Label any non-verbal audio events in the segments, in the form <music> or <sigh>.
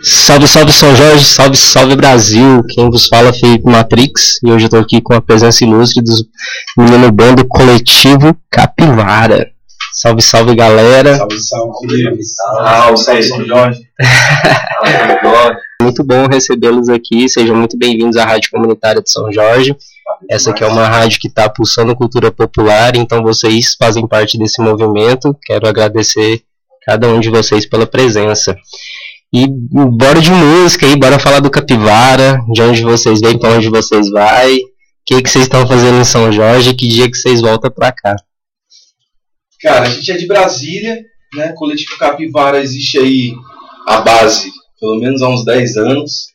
Salve, salve São Jorge, salve, salve Brasil. Quem vos fala é Felipe Matrix e hoje eu tô aqui com a presença ilustre do menino bando coletivo Capivara. Salve, salve galera. Salve, salve. Salve, salve São Jorge. <laughs> Muito bom recebê-los aqui. Sejam muito bem-vindos à Rádio Comunitária de São Jorge. Essa aqui é uma rádio que está pulsando cultura popular, então vocês fazem parte desse movimento. Quero agradecer cada um de vocês pela presença. E bora de música aí, bora falar do Capivara, de onde vocês vêm, para onde vocês vai, o que, que vocês estão fazendo em São Jorge, que dia que vocês voltam para cá. Cara, a gente é de Brasília, né? Coletivo Capivara existe aí a base, pelo menos há uns 10 anos,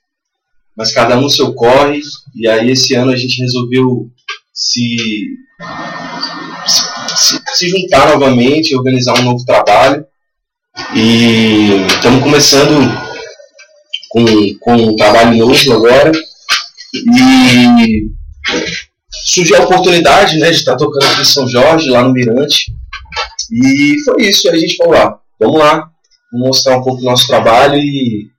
mas cada um seu corre, e aí esse ano a gente resolveu se, se, se juntar novamente, organizar um novo trabalho. E estamos começando com, com um trabalho novo agora. E surgiu a oportunidade né, de estar tocando aqui em São Jorge, lá no Mirante. E foi isso, a gente falou, ah, vamos lá, vamos mostrar um pouco do nosso trabalho e,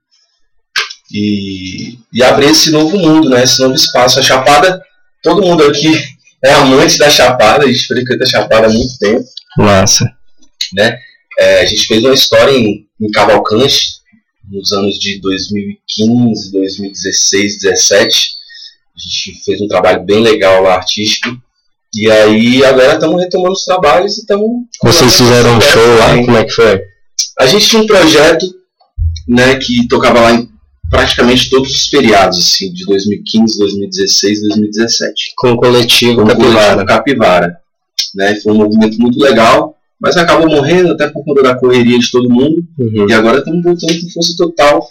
e, e abrir esse novo mundo, né, esse novo espaço. A Chapada, todo mundo aqui é amante da Chapada, a gente frequenta a Chapada há muito tempo. Massa. Né? É, a gente fez uma história em, em Cavalcante, nos anos de 2015, 2016, 2017. A gente fez um trabalho bem legal lá, artístico. E aí agora estamos retomando os trabalhos e estamos. Vocês fizeram um show lá? Como é que foi? A gente tinha um projeto né, que tocava lá em praticamente todos os feriados, assim, de 2015, 2016, 2017. Com o coletivo Com Capivara. Capivara. Né? Foi um movimento muito legal, mas acabou morrendo até por conta da correria de todo mundo. Uhum. E agora estamos voltando com força total,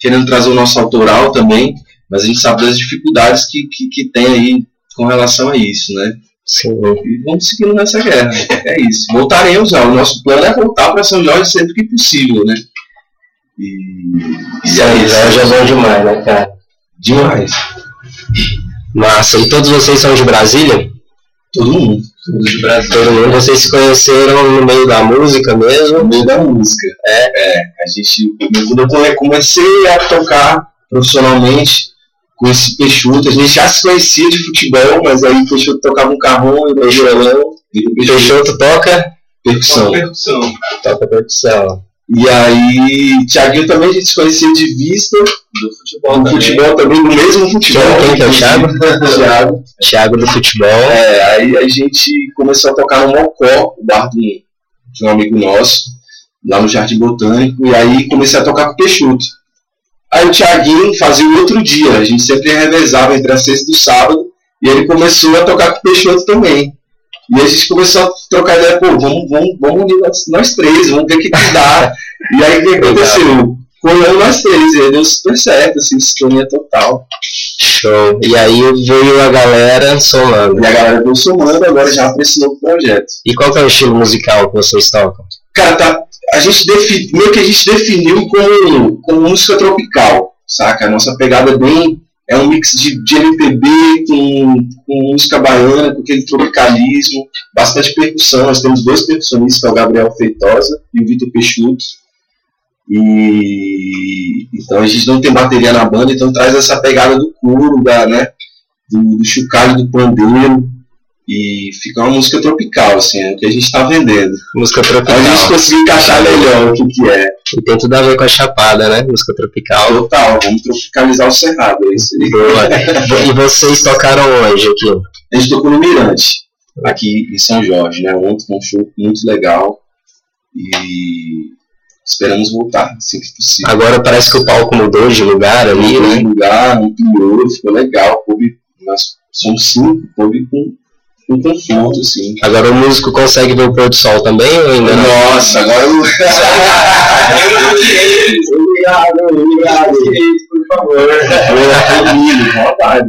querendo trazer o nosso autoral também, mas a gente sabe das dificuldades que, que, que tem aí com relação a isso, né? Sim. E vamos seguindo nessa guerra. É isso. Voltaremos já. O nosso plano é voltar para São Jorge sempre que possível, né? E, e é isso. Jorge é bom demais, né, cara? Demais. Massa. E todos vocês são de Brasília? Todo mundo. Todo mundo. Vocês se conheceram no meio da música mesmo? No meio da música. É, é. A gente, quando eu come- comecei a tocar profissionalmente com esse Peixoto, a gente já se conhecia de futebol, mas aí o Peixoto tocava um carrão e o violão e o Peixoto toca? percussão. percussão. Toca percussão. E aí, Thiaguinho também a gente se conhecia de vista, Do futebol no também. futebol também, no mesmo futebol. Quem- que é o Thiago? <laughs> Thiago. Thiago do futebol. É, aí a gente começou a tocar no Mocó, o bar de um, de um amigo nosso, lá no Jardim Botânico, e aí comecei a tocar com o Peixoto. Aí o Thiaguinho fazia o outro dia, a gente sempre revezava entre a sexta e o sábado, e ele começou a tocar com o Peixoto também. E a gente começou a trocar ideia, pô, vamos, vamos, vamos unir nós, nós três, vamos ver o que, que dá. e aí o que aconteceu? Colamos nós três, e aí deu super certo, assim, sintonia total. Show. E aí veio a galera somando. E a galera veio somando agora já para esse novo projeto. E qual que é o estilo musical que vocês tocam? Cara, tá, a gente defi, meio que a gente definiu como, como música tropical, saca? A nossa pegada é bem. É um mix de, de MPB com, com música baiana, com aquele tropicalismo, bastante percussão. Nós temos dois percussionistas, que é o Gabriel Feitosa e o Vitor Peixoto. E então a gente não tem bateria na banda, então traz essa pegada do couro, da, né, do, do chocalho do pandeiro. E fica uma música tropical, assim, é o que a gente está vendendo. Música A gente tropical. conseguiu encaixar melhor o que, que é. E tem tudo a ver com a chapada, né? Música tropical. Total, vamos tropicalizar o cerrado. É isso aí. Boa. E vocês tocaram onde aqui? A gente tocou no Mirante, aqui em São Jorge, né? Ontem foi um show muito legal. E esperamos voltar, assim que possível. Agora parece que o palco mudou de lugar ali, Mudou né? de lugar, ampliou, ficou legal. Nós somos cinco, coube com, com conforto, assim. Agora o músico consegue ver o pôr do sol também ou ainda não? Nossa, agora eu. <laughs> obrigado, obrigado. Por favor.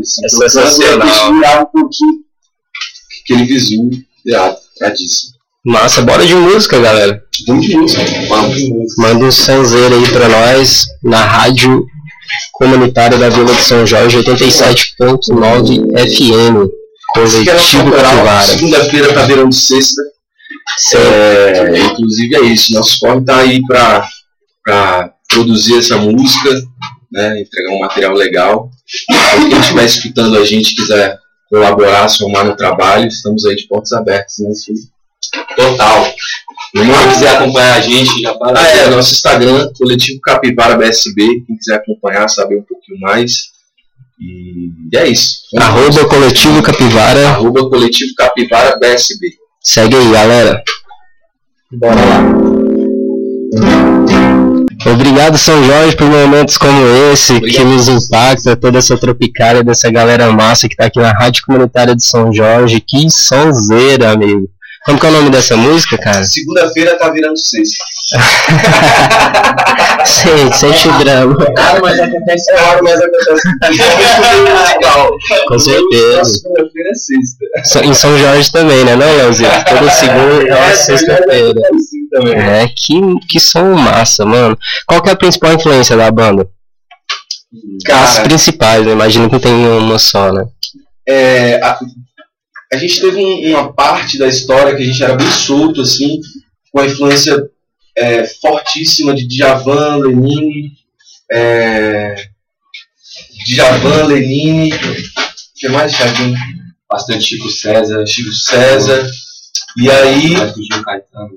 Assim. É sensacional. Deixa eu virar um pouquinho aquele visu tradição. Massa, bora de música, galera. Muito música. Vamos de música. Manda um sanzeiro aí pra nós na rádio comunitária da Vila de São Jorge, 87.9 FM. Coletivo Capivara. Segunda-feira tá virando sexta. É, inclusive é isso. Nosso corre tá aí pra, pra produzir essa música, né, entregar um material legal. Então, quem estiver escutando a gente quiser colaborar, somar no trabalho, estamos aí de portas abertas, né? Total. Quem quiser acompanhar a gente, já fala. Ah, é, nosso Instagram, Coletivo Capivara BSB, quem quiser acompanhar, saber um pouquinho mais. E é isso. Arroba Coletivo Capivara. Arroba Coletivo Capivara BSB. Segue aí, galera. Bora lá. Obrigado, São Jorge, por momentos como esse, Obrigado. que nos impacta, toda essa tropicália dessa galera massa que tá aqui na Rádio Comunitária de São Jorge. Que sonzeira, amigo. Como que é o nome dessa música, cara? Segunda-feira tá virando sexta. <laughs> Sim, sente o drama. Cara, mas acontece raro, mas acontece. legal. <laughs> Com certeza. Segunda-feira é sexta. So- Em São Jorge também, né, não, Leozinho? Toda <laughs> segunda é uma sexta-feira. É, que, que som massa, mano. Qual que é a principal influência da banda? As Cara, principais, né? Imagino que tem uma só, né? é, a, a gente teve um- uma parte da história que a gente era bem solto, assim, com a influência é, fortíssima de Djavan, Lenine, é, Djavan, Lenine, o que mais, Thiaguinho? Bastante Chico César, Chico César. E aí, Gilberto Gil Caetano.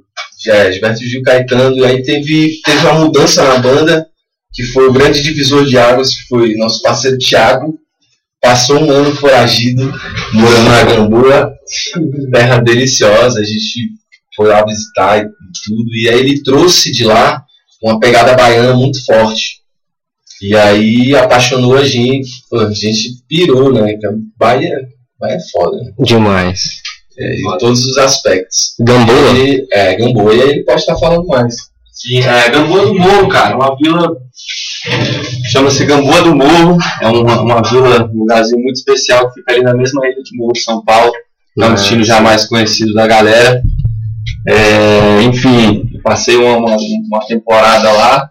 é, Gilberto Gil Caetano, e aí teve, teve uma mudança na banda, que foi o grande divisor de águas, que foi nosso parceiro Thiago, passou um ano foragido, morando na Gamboa, terra deliciosa, a gente foi lá visitar e tudo, e aí ele trouxe de lá uma pegada baiana muito forte. E aí apaixonou a gente, a gente pirou, né? Então, Bahia, Bahia é foda, né? Demais. É, em todos os aspectos. Gamboa? Ele, é, Gamboa, e aí ele pode estar falando mais. Sim, é Gamboa do Morro, cara. Uma vila. Chama-se Gamboa do Morro. É uma, uma vila, um lugarzinho muito especial que fica ali na mesma ilha de Morro, São Paulo. É um destino jamais conhecido da galera. É, enfim, passei uma, uma, uma temporada lá,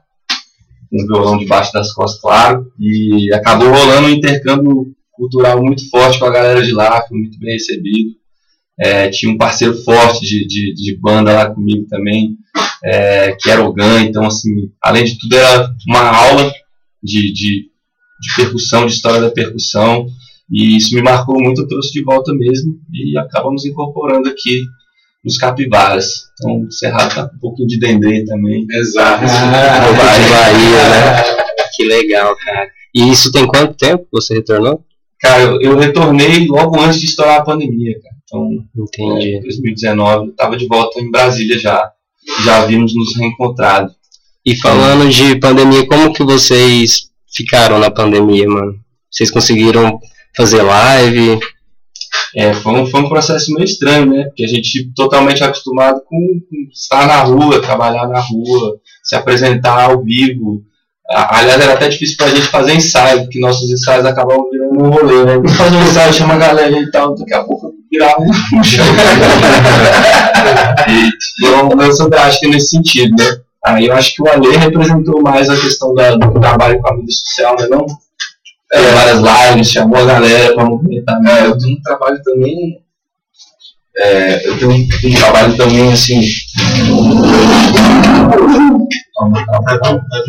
com o violão debaixo das costas, claro, e acabou rolando um intercâmbio cultural muito forte com a galera de lá, fui muito bem recebido. É, tinha um parceiro forte de, de, de banda lá comigo também, é, que era o GAN, então assim, além de tudo era uma aula de, de, de percussão, de história da percussão, e isso me marcou muito, eu trouxe de volta mesmo, e acabamos incorporando aqui nos capivaras. Então o Cerrado tá com um pouquinho de dendê também. Exato. <laughs> Pouco de Bahia, né? Que legal, cara. E isso tem quanto tempo que você retornou? Cara, eu, eu retornei logo antes de estourar a pandemia, cara. Então, Entendi. em 2019, eu estava de volta em Brasília já. Já havíamos nos reencontrado. E falando de pandemia, como que vocês ficaram na pandemia, mano? Vocês conseguiram fazer live? É, foi, um, foi um processo meio estranho, né? Porque a gente totalmente acostumado com, com estar na rua, trabalhar na rua, se apresentar ao vivo. Aliás, era até difícil pra gente fazer ensaio, porque nossos ensaios acabavam virando um rolê, né? Vamos fazer um ensaio, chama a galera e tal, daqui a pouco virava um show. <laughs> e foi uma mudança drástica nesse sentido, né? Aí eu acho que o Ale representou mais a questão da- do trabalho com a mídia social, né? Não? Fez várias lives, chamou a galera pra movimentar É, eu tenho um trabalho também. é, eu tenho um, um trabalho também assim.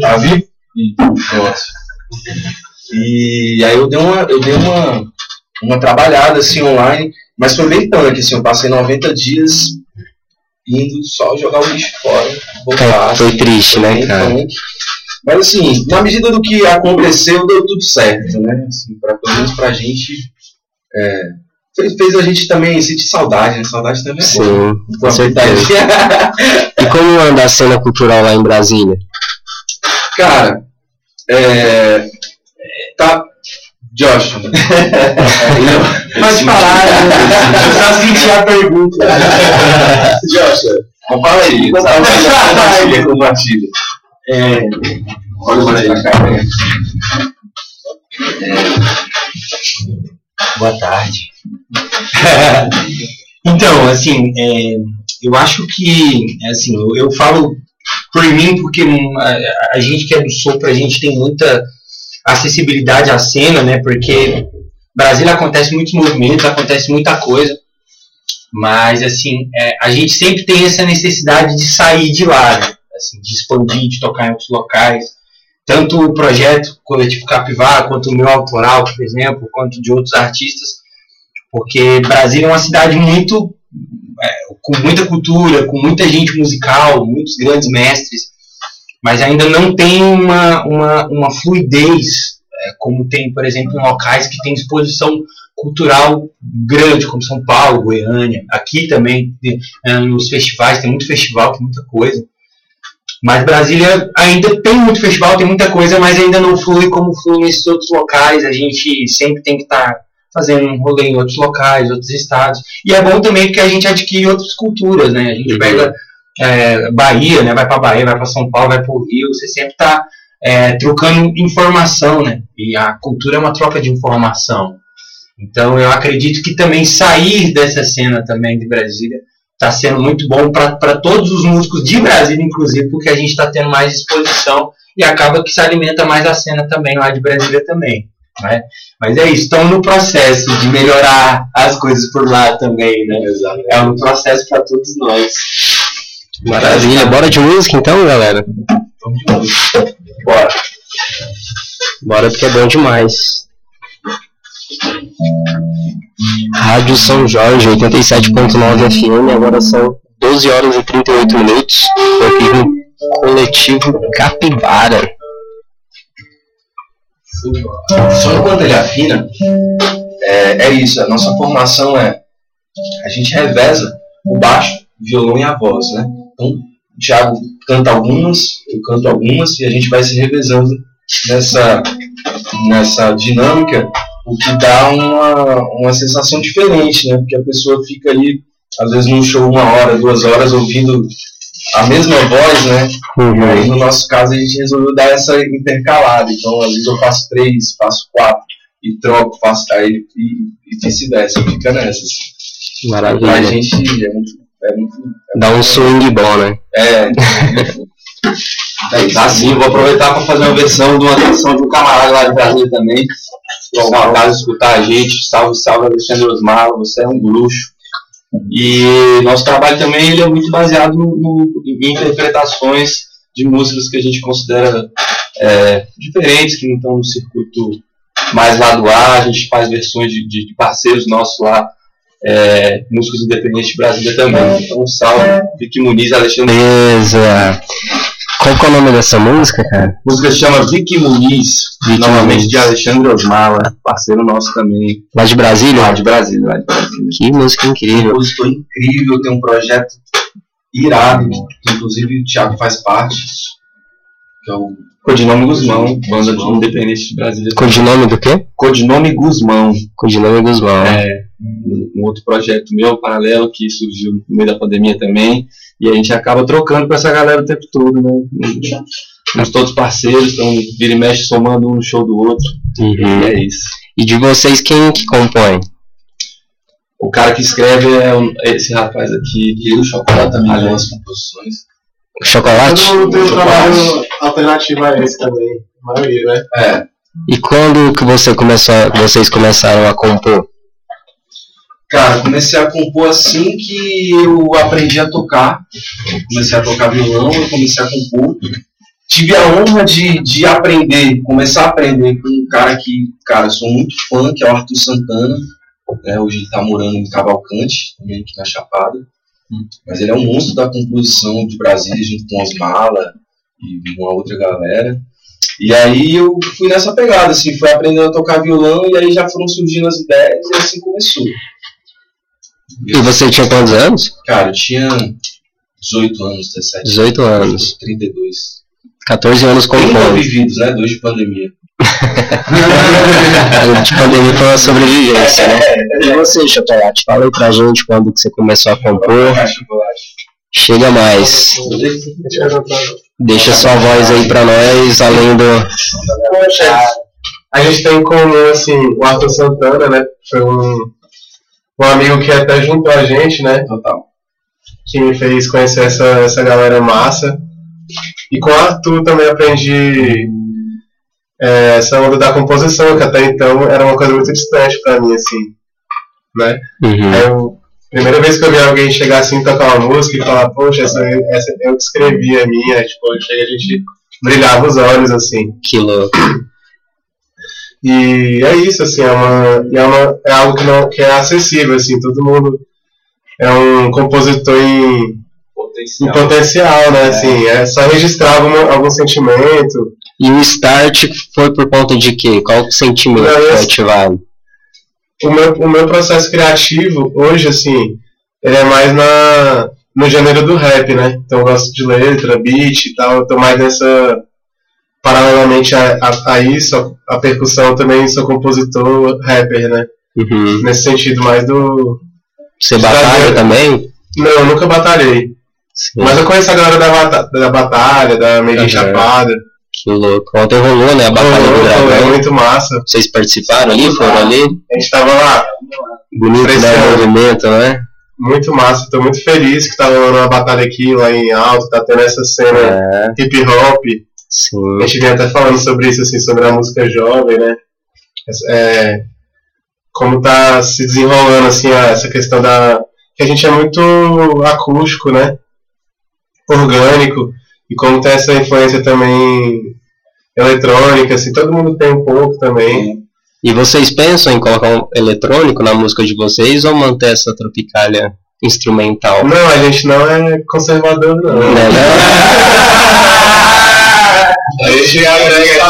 Tá vivo? E, pronto. E aí eu dei uma, eu dei uma, uma trabalhada assim online, mas foi bem punk, assim, eu passei 90 dias indo só jogar o lixo fora. voltar, É, foi assim, triste, né, bem cara? Mas assim, na medida do que aconteceu, deu tudo certo, né? Assim, pra, pelo menos pra gente. é, fez, fez a gente também sentir saudade, né? Saudade também é. Sim, com Uma certeza. E como anda a cena cultural lá em Brasília? Cara, é, tá. Josh. <laughs> Pode falar, né? Eu só senti a pergunta. Josh, fala aí. Compartilha, compartilha. É, Olha pra cá. né? Boa tarde. <laughs> então, assim, é, eu acho que, assim, eu, eu falo por mim porque hum, a, a gente que é do Sul, pra gente tem muita acessibilidade à cena, né? Porque Brasília acontece muitos movimentos, acontece muita coisa, mas, assim, é, a gente sempre tem essa necessidade de sair de lá, né? assim, de expandir, de tocar em outros locais. tanto o projeto Coletivo Capivara, quanto o meu autoral, por exemplo, quanto de outros artistas, porque Brasília é uma cidade muito é, com muita cultura, com muita gente musical, muitos grandes mestres, mas ainda não tem uma, uma, uma fluidez, é, como tem, por exemplo, em locais que tem exposição cultural grande, como São Paulo, Goiânia, aqui também, é, nos festivais, tem muito festival, tem muita coisa. Mas Brasília ainda tem muito festival, tem muita coisa, mas ainda não flui como flui nesses outros locais. A gente sempre tem que estar tá fazendo um rolê em outros locais, outros estados. E é bom também porque a gente adquire outras culturas, né? A gente pega é, Bahia, né? Vai para Bahia, vai para São Paulo, vai para o Rio. Você sempre está é, trocando informação, né? E a cultura é uma troca de informação. Então eu acredito que também sair dessa cena também de Brasília está sendo muito bom para todos os músicos de Brasília, inclusive, porque a gente está tendo mais exposição e acaba que se alimenta mais a cena também lá de Brasília também. Né? Mas é isso, estamos no processo de melhorar as coisas por lá também, né? Exato. É um processo para todos nós. Maravilha, bora de música então, galera? Bora. Bora porque é bom demais. Rádio São Jorge, 87.9 FM, agora são 12 horas e 38 minutos. Estou aqui no coletivo Capivara. Só quando ele afina, é, é isso, a nossa formação é a gente reveza o baixo, o violão e a voz, né? Então, o Thiago canta algumas, eu canto algumas e a gente vai se revezando nessa, nessa dinâmica o que dá uma, uma sensação diferente, né? Porque a pessoa fica ali, às vezes num show uma hora, duas horas, ouvindo a mesma voz, né? Uhum. Aí no nosso caso a gente resolveu dar essa intercalada. Então, às vezes eu faço três, faço quatro, e troco, faço aí e, e vice-versa, fica nessa. Assim. Maravilha. Pra gente é muito. É muito é Dá um swing bom, né? É. É <laughs> isso. Assim, vou aproveitar para fazer uma versão de uma canção de um camarada lá de Brasília também. Se alguma caso escutar a gente, salve, salve Alexandre Osmar, você é um bruxo. E nosso trabalho também ele é muito baseado no, no, em interpretações de músicas que a gente considera é, diferentes, que não estão no circuito mais lá do ar. A gente faz versões de, de parceiros nossos lá, é, músicos independentes de Brasília também. Então, salve, Vicky Muniz, Alexandre. Beleza. Qual que é o nome dessa música, cara? A música se chama Vicky Muniz, Vicky novamente Muniz. de Alexandre Osmala, parceiro nosso também. Lá de Brasília? Lá de Brasília, lá de Brasília. Que música incrível. Música incrível, tem um projeto irado, que inclusive o Thiago faz parte, que é o Codinome Guzmão, banda de independente de Brasília. Codinome do quê? Codinome Guzmão. Codinome Guzmão. É, um outro projeto meu, paralelo, que surgiu no meio da pandemia também. E a gente acaba trocando com essa galera o tempo todo, né? Somos todos parceiros, então vira e mexe somando um no show do outro. Uhum. E é isso. E de vocês, quem que compõe? O cara que escreve é esse rapaz aqui. E o Chocolate também faz as composições. Chocolate? Eu tenho um trabalho alternativo a esse também, a maioria, né? É. E quando que você começou, vocês começaram a compor? Cara, comecei a compor assim que eu aprendi a tocar. Comecei a tocar violão, eu comecei a compor. Tive a honra de, de aprender, começar a aprender com um cara que, cara, sou muito fã, que é o Arthur Santana. Né? Hoje ele está morando em Cavalcante, também aqui na Chapada. Mas ele é um monstro da composição de Brasília, junto com Osmala e uma outra galera. E aí eu fui nessa pegada, assim, fui aprendendo a tocar violão e aí já foram surgindo as ideias e assim começou. E você tinha quantos anos? Cara, eu tinha 18 anos, 17. 18 anos. 32. 14 anos com Bem mal vividos, né? Dois de pandemia. <laughs> de pandemia foi uma sobrevivência, né? E você, Chocolate, fala aí pra gente quando que você começou a compor. Chega mais. Deixa sua voz aí pra nós, além do. A gente tem em comum, assim, o Arthur Santana, né? Foi um um amigo que até juntou a gente, né? Total. Que me fez conhecer essa, essa galera massa. E com o Arthur também aprendi é, essa onda da composição, que até então era uma coisa muito distante para mim, assim. Né? Uhum. Eu, primeira vez que eu vi alguém chegar assim, tocar uma música e falar, poxa, essa, essa eu que escrevi a minha, tipo, chega a gente brilhava os olhos, assim. Que louco. E é isso, assim, é, uma, é, uma, é algo que, não, que é acessível, assim, todo mundo é um compositor em Potencial. em potencial, né? Assim, é só registrar algum, algum sentimento. E o start foi por conta de quê? Qual o sentimento Não, que foi esse- ativado? O meu, o meu processo criativo, hoje, assim, ele é mais na, no gênero do rap, né? Então eu gosto de letra, beat e tal. Eu tô mais nessa. Paralelamente a, a, a isso, a, a percussão também sou compositor, rapper, né? Uhum. Nesse sentido mais do. Você batalha também? Não, eu nunca batalhei. Sim. Mas eu conheço a galera da, bata- da batalha, da Meio Aham. Chapada. Que louco. Ontem rolou, né? A Batalha do Rolou, foi Dragão. muito massa. Vocês participaram ali? Foram ali? A gente tava lá, Bonito, né? O movimento, né? muito massa. Tô muito feliz que tá rolando uma batalha aqui, lá em Alto, tá tendo essa cena É, hip hop. Sim. A gente vem até falando sobre isso, assim, sobre a música jovem, né? É, como tá se desenrolando, assim, essa questão da... que a gente é muito acústico, né? Orgânico. E como tem essa influência também eletrônica, assim, todo mundo tem um pouco também. E vocês pensam em colocar um eletrônico na música de vocês ou manter essa tropicália instrumental? Não, a gente não é conservador, não. Né, né? <laughs> A gente agrega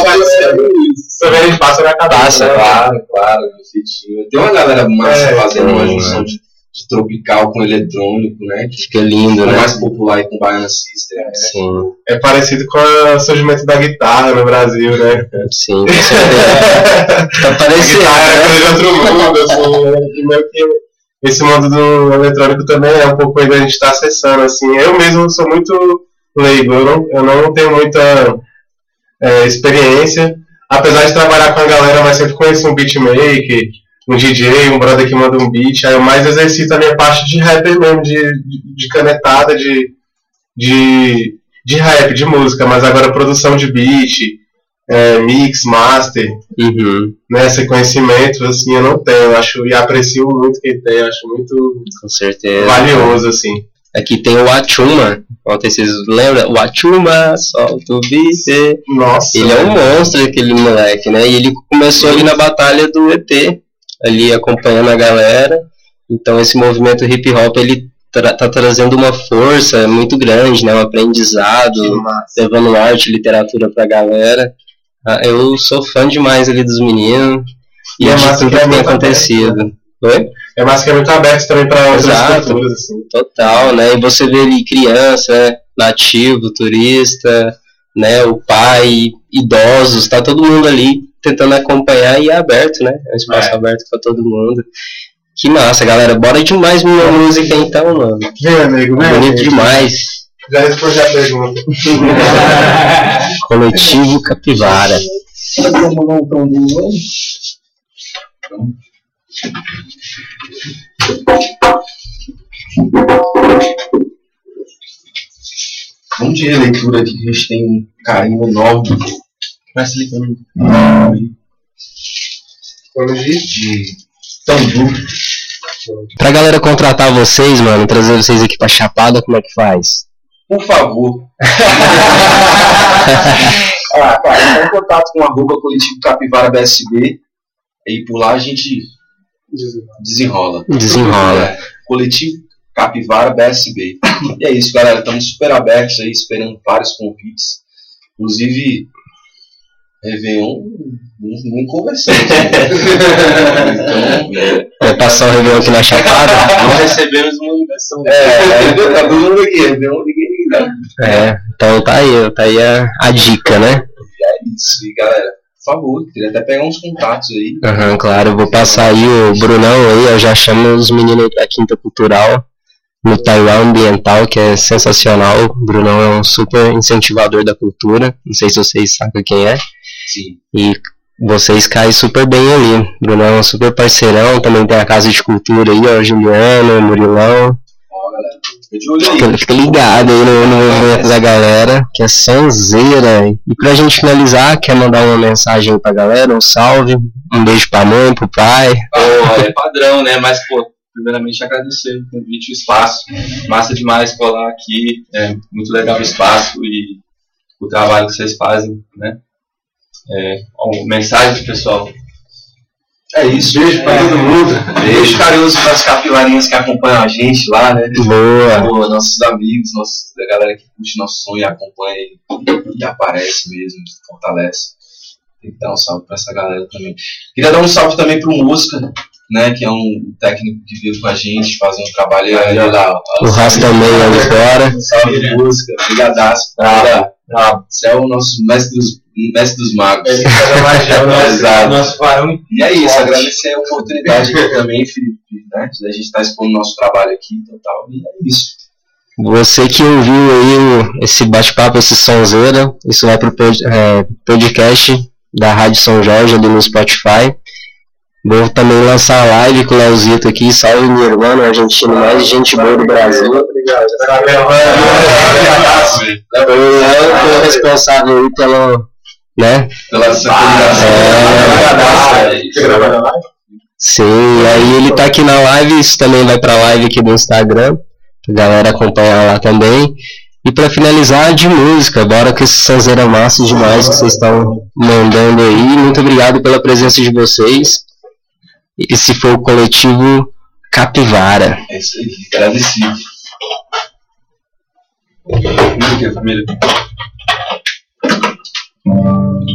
a gente passa na cabeça. Passa, né? Claro, claro, efetivo. Tem uma galera massa É, fazendo uma junção de, de tropical com eletrônico, né? Que Fica lindo, é né? mais popular aí com Baiana System. né? Sim, É parecido com o surgimento da guitarra no Brasil, né? sim, com <laughs> certeza. Tá parecendo, guitarra é né? coisa de outro mundo, assim. Meio que esse mundo do eletrônico também é um pouco ainda a gente está acessando, assim. Eu mesmo sou muito leigo, eu não, eu não tenho muita é, experiência. Apesar de trabalhar com a galera, mas sempre conheço um beatmaker, um DJ, um brother que manda um beat. Aí eu mais exercito a minha parte de rapper mesmo, de, de, de canetada, de, de, de rap, de música. Mas agora produção de beat, é, mix, master, Uhum, né, esse conhecimento, assim, eu não tenho, eu acho, e aprecio muito quem tem, acho muito com certeza. valioso, assim. Aqui tem o Achuma. Ontem vocês lembram? O Achuma, solta o beat. Nossa. Ele é um monstro, aquele moleque, né? E ele começou ali na batalha do ET, ali acompanhando a galera. Então esse movimento hip hop ele tra tá trazendo uma força muito grande, né? Um aprendizado, levando arte, literatura pra galera. Ah, eu sou fã demais ali dos meninos e, E é massa tudo que tem acontecido. Oi? É é muito aberto também para outras Exato. culturas, assim. Total, né? E você vê ali criança, né? nativo, turista, né? O pai, idosos, tá todo mundo ali tentando acompanhar e é aberto, né? É um espaço É. aberto pra todo mundo. Que massa, galera. Bora demais uma música então, mano. Vem, amigo, vem. Bonito amigo. demais. Já respondi a pergunta. Coletivo Capivara. Vamos de releitura aqui que a gente tem um carinho enorme. Se ligando. Vamos de Tambu. Pra galera contratar vocês, mano, trazer vocês aqui pra Chapada, como é que faz? Por favor. <laughs> ah, cara, entra em contato com arroba coletivo Capivara BSB. E por lá a gente desenrola. Desenrola. É, coletivo Capivara BSB. E é isso, galera. Estamos super abertos aí, esperando vários convites. Inclusive, Réveillon, não, não conversamos. né? então, <laughs> Vai passar o Réveillon aqui na Chapada? <laughs> Não recebemos uma ligação. é, tá todo mundo aqui. Réveillon, ninguém liga. É, então tá aí, tá aí a, a dica, né? É isso. E galera, por favor, queria até pegar uns contatos aí. Aham, claro, eu vou passar aí o Brunão aí, eu já chamo os meninos da Quinta Cultural no Taiwan Ambiental, que é sensacional. O Brunão é um super incentivador da cultura, não sei se vocês sabem quem é. Sim. E vocês caem super bem ali. Brunão é um super parceirão, também tem a Casa de Cultura aí, ó, Juliano, Murilão. Ó, galera, fica. Fica, ligado aí no, movimento da galera, que é sonzeira. E pra gente finalizar, quer mandar uma mensagem pra galera, um salve, um beijo pra mãe, pro pai. Pô, é padrão, né? Mas, pô, primeiramente agradecer o convite, o espaço. Massa demais colar aqui. É muito legal o espaço e o trabalho que vocês fazem, né? É, uma mensagem pessoal. É isso, beijo pra É. todo mundo. Beijo carinhoso pras capilarinhas que acompanham a gente lá, né? Boa. Pô, nossos amigos, nossos, a galera que curte nosso som e acompanha e, e aparece mesmo, fortalece. Tem que dar um salve pra essa galera também. Queria dar um salve também pro Mosca, né? Que é um técnico que veio com a gente, fazendo um trabalho aí lá. O Ras também ali fora. Salve Mosca, brigadaço. Cara, Você é o nosso mestre dos, mestre dos magos. Ele faz a magia, É. Nosso varão E é isso, agradecer a oportunidade aqui também, Felipe, né? Da gente estar expondo nosso trabalho aqui e tal. E é isso. Você que ouviu aí o- esse bate-papo, esse sonzeira, isso vai pro pod- é, podcast da Rádio São Jorge ali no Spotify. Vou também lançar a live com o Leozito aqui, salve meu irmão argentino, mais gente boa do Brasil. Obrigado. Tá foi o responsável aí pelo, né? Pela É. Sim, aí ele tá aqui na live, isso também vai pra live aqui do Instagram, a galera acompanhar lá também. E pra finalizar, de música, bora com esse sonzeira massa demais que vocês estão mandando aí. Muito obrigado pela presença de vocês. Esse foi o coletivo Capivara. É isso aí, agradecido. Família.